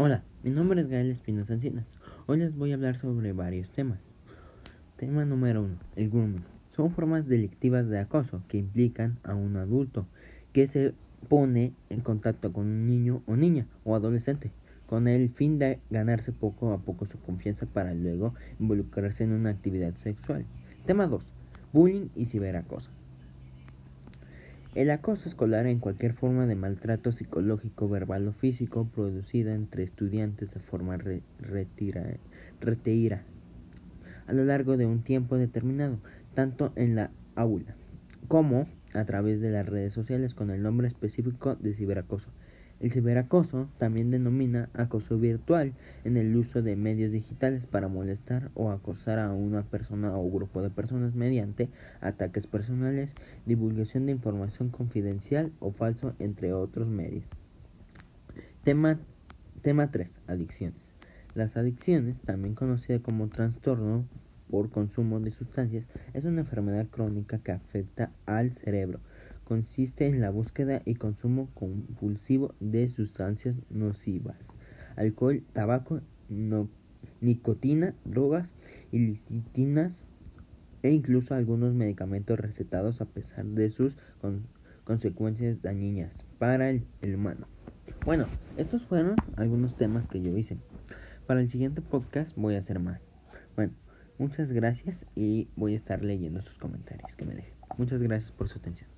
Hola, mi nombre es Gael Espinosa Encinas. Hoy les voy a hablar sobre varios temas. Tema número 1. El grooming. Son formas delictivas de acoso que implican a un adulto que se pone en contacto con un niño o niña o adolescente con el fin de ganarse poco a poco su confianza para luego involucrarse en una actividad sexual. Tema 2. Bullying y ciberacoso. El acoso escolar en cualquier forma de maltrato psicológico, verbal o físico producida entre estudiantes de forma reteíra a lo largo de un tiempo determinado, tanto en la aula como a través de las redes sociales con el nombre específico de ciberacoso. El ciberacoso también denomina acoso virtual en el uso de medios digitales para molestar o acosar a una persona o grupo de personas mediante ataques personales, divulgación de información confidencial o falso, entre otros medios. Tema, tema 3. Adicciones. Las adicciones, también conocida como trastorno por consumo de sustancias, es una enfermedad crónica que afecta al cerebro consiste en la búsqueda y consumo compulsivo de sustancias nocivas, alcohol, tabaco, nicotina, drogas ilícitas e incluso algunos medicamentos recetados a pesar de sus consecuencias dañinas para el, el humano. Bueno, estos fueron algunos temas que yo hice. Para el siguiente podcast voy a hacer más. Bueno, muchas gracias y voy a estar leyendo sus comentarios que me dejen. Muchas gracias por su atención.